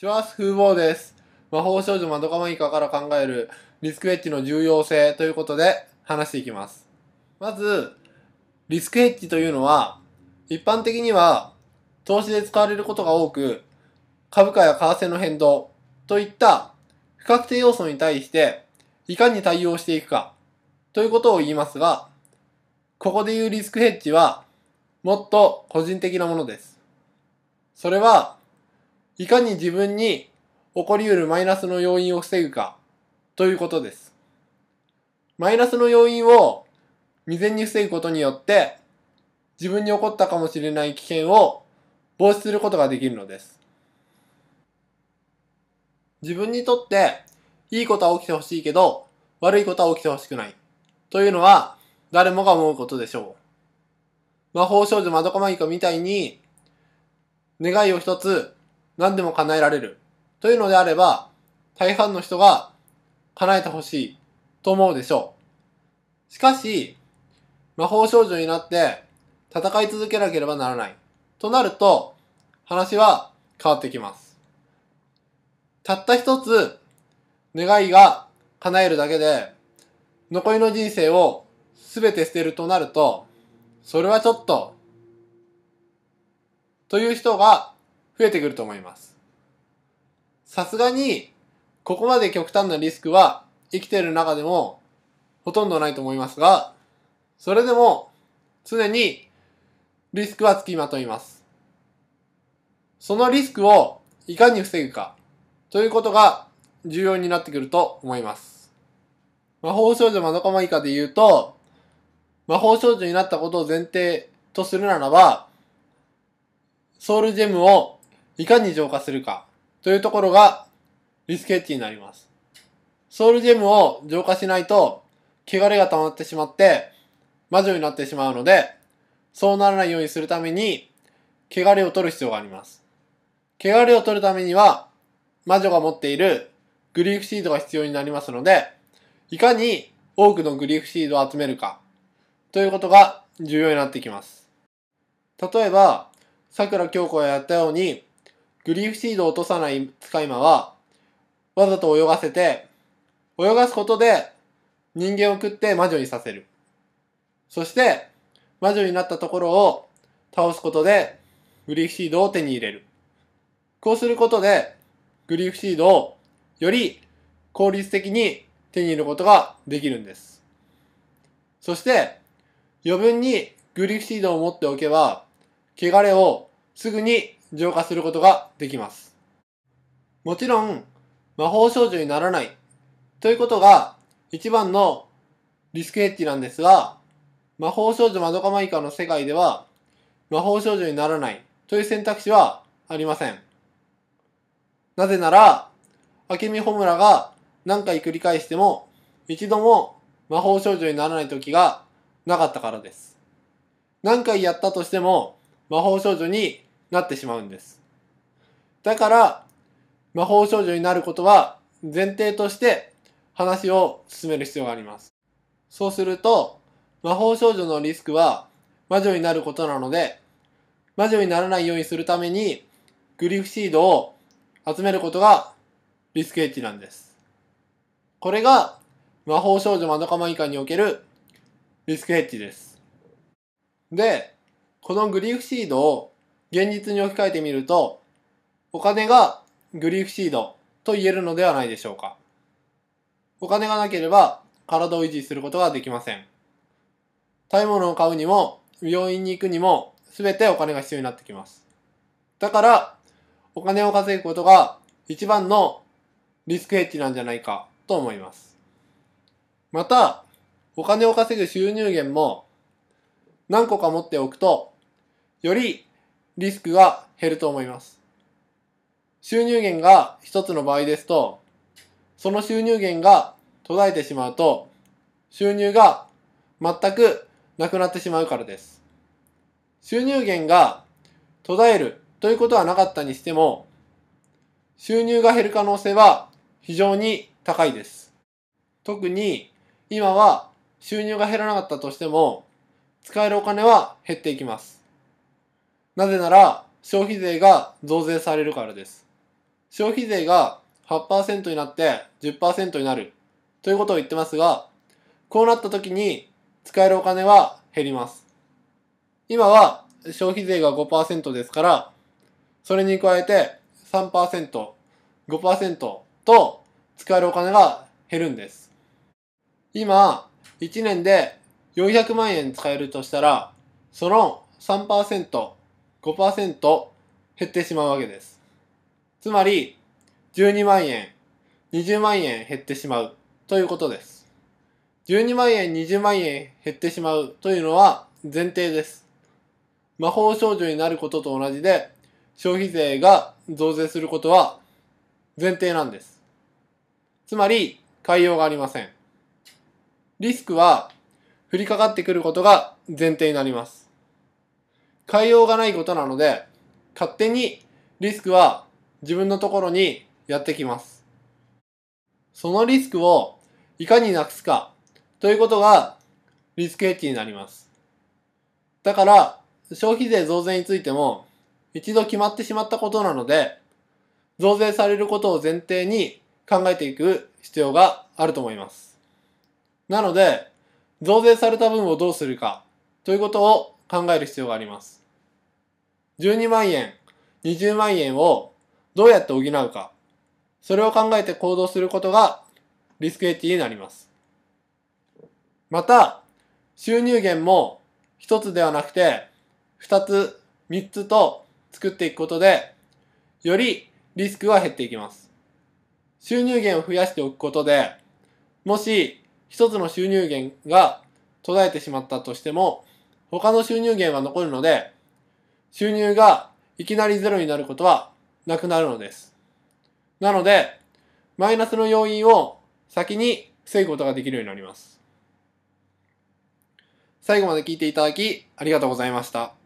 シュワース風貌です。魔法少女まどかまいかから考えるリスクヘッジの重要性ということで話していきます。まず、リスクヘッジというのは、一般的には投資で使われることが多く、株価や為替の変動といった不確定要素に対していかに対応していくかということを言いますが、ここで言うリスクヘッジはもっと個人的なものです。それは、いかに自分に起こり得るマイナスの要因を防ぐかということです。マイナスの要因を未然に防ぐことによって自分に起こったかもしれない危険を防止することができるのです。自分にとっていいことは起きてほしいけど悪いことは起きてほしくないというのは誰もが思うことでしょう。魔法少女まどかまいかみたいに願いを一つ何でも叶えられるというのであれば大半の人が叶えてほしいと思うでしょう。しかし魔法少女になって戦い続けなければならないとなると話は変わってきます。たった一つ願いが叶えるだけで残りの人生を全て捨てるとなるとそれはちょっとという人が増えてくると思います。さすがにここまで極端なリスクは生きている中でもほとんどないと思いますがそれでも常にリスクはつきまといます。そのリスクをいかに防ぐかということが重要になってくると思います。魔法少女まどかまいかで言うと、魔法少女になったことを前提とするならば、ソウルジェムをいかに浄化するかというところがリスケッチになります。ソウルジェムを浄化しないと、汚れが溜まってしまって、魔女になってしまうので、そうならないようにするために、汚れを取る必要があります。汚れを取るためには、魔女が持っているグリーフシードが必要になりますので、いかに多くのグリーフシードを集めるか、ということが重要になってきます。例えば、桜京子がやったように、グリーフシードを落とさない使い魔は、わざと泳がせて、泳がすことで人間を食って魔女にさせる。そして、魔女になったところを倒すことで、グリーフシードを手に入れる。こうすることで、グリーフシードをより効率的に手に入れることができるんです。そして、余分にグリーフシードを持っておけば、汚れをすぐに浄化することができます。もちろん、魔法少女にならないということが一番のリスクヘッジなんですが、魔法少女まどかまいかの世界では、魔法少女にならないという選択肢はありません。なぜなら、明美穂村が何回繰り返しても、一度も魔法少女にならない時がなかったからです。何回やったとしても、魔法少女になってしまうんです。だから、魔法少女になることは前提として話を進める必要があります。そうすると、魔法少女のリスクは魔女になることなので、魔女にならないようにするために、グリフシードを集めることがリスクヘッジなんです。これが魔法少女まどかまいかにおけるリスクヘッジです。で、このグリフシードを現実に置き換えてみると、お金がグリーフシードと言えるのではないでしょうか。お金がなければ体を維持することができません。食べ物を買うにも、病院に行くにも、すべてお金が必要になってきます。だから、お金を稼ぐことが一番のリスクヘッジなんじゃないかと思います。また、お金を稼ぐ収入源も何個か持っておくと、よりリスクが減ると思います。収入源が一つの場合ですと、その収入源が途絶えてしまうと、収入が全くなくなってしまうからです。収入源が途絶えるということはなかったにしても、収入が減る可能性は非常に高いです。特に今は収入が減らなかったとしても、使えるお金は減っていきます。なぜなら消費税が増税されるからです。消費税が8%になって10%になるということを言ってますが、こうなった時に使えるお金は減ります。今は消費税が5%ですから、それに加えて3%、5%と使えるお金が減るんです。今、1年で400万円使えるとしたら、その3%、5%減ってしまうわけです。つまり、12万円、20万円減ってしまうということです。12万円、20万円減ってしまうというのは前提です。魔法少女になることと同じで、消費税が増税することは前提なんです。つまり、変えようがありません。リスクは降りかかってくることが前提になります。変えようがないことなので、勝手にリスクは自分のところにやってきます。そのリスクをいかになくすかということがリスクヘッジになります。だから、消費税増税についても一度決まってしまったことなので、増税されることを前提に考えていく必要があると思います。なので、増税された分をどうするかということを考える必要があります。12万円、20万円をどうやって補うか、それを考えて行動することがリスクエッジになります。また、収入源も一つではなくて、二つ、三つと作っていくことで、よりリスクは減っていきます。収入源を増やしておくことで、もし一つの収入源が途絶えてしまったとしても、他の収入源は残るので、収入がいきなりゼロになることはなくなるのです。なので、マイナスの要因を先に防ぐことができるようになります。最後まで聞いていただきありがとうございました。